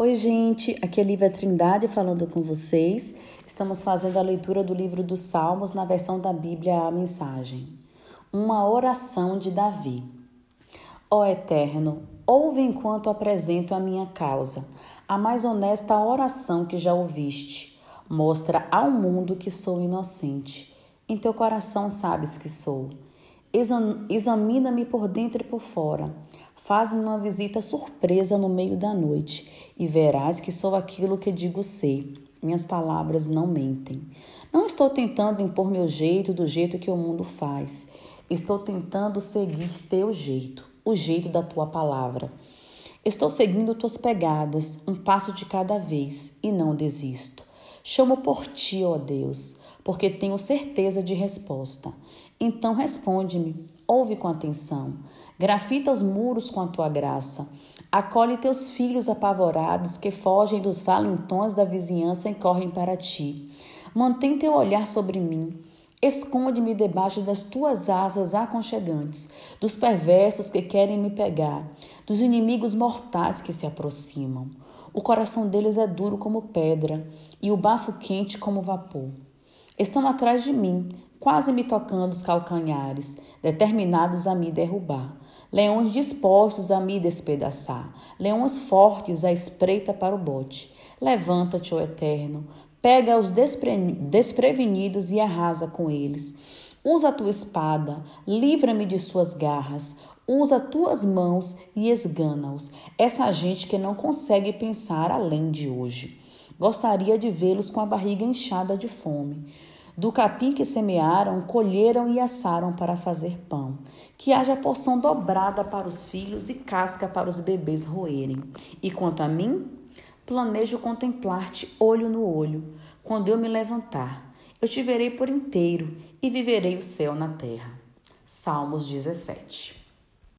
Oi, gente, aqui é Lívia Trindade falando com vocês. Estamos fazendo a leitura do livro dos Salmos na versão da Bíblia A Mensagem. Uma oração de Davi. Ó Eterno, ouve enquanto apresento a minha causa, a mais honesta oração que já ouviste. Mostra ao mundo que sou inocente. Em teu coração sabes que sou. Examina-me por dentro e por fora. Faz-me uma visita surpresa no meio da noite e verás que sou aquilo que digo ser. Minhas palavras não mentem. Não estou tentando impor meu jeito do jeito que o mundo faz. Estou tentando seguir teu jeito, o jeito da tua palavra. Estou seguindo tuas pegadas, um passo de cada vez, e não desisto. Chamo por ti, ó Deus, porque tenho certeza de resposta. Então responde-me, ouve com atenção. Grafita os muros com a tua graça. Acolhe teus filhos apavorados que fogem dos valentões da vizinhança e correm para ti. Mantém teu olhar sobre mim. Esconde-me debaixo das tuas asas aconchegantes, dos perversos que querem me pegar, dos inimigos mortais que se aproximam. O coração deles é duro como pedra e o bafo quente como vapor. Estão atrás de mim, quase me tocando os calcanhares, determinados a me derrubar leões dispostos a me despedaçar, leões fortes à espreita para o bote. Levanta-te, ó Eterno, pega os despre... desprevenidos e arrasa com eles. Usa a tua espada, livra-me de suas garras, usa tuas mãos e esgana-os. Essa gente que não consegue pensar além de hoje. Gostaria de vê-los com a barriga inchada de fome. Do capim que semearam, colheram e assaram para fazer pão. Que haja porção dobrada para os filhos e casca para os bebês roerem. E quanto a mim, planejo contemplar-te olho no olho. Quando eu me levantar, eu te verei por inteiro e viverei o céu na terra. Salmos 17.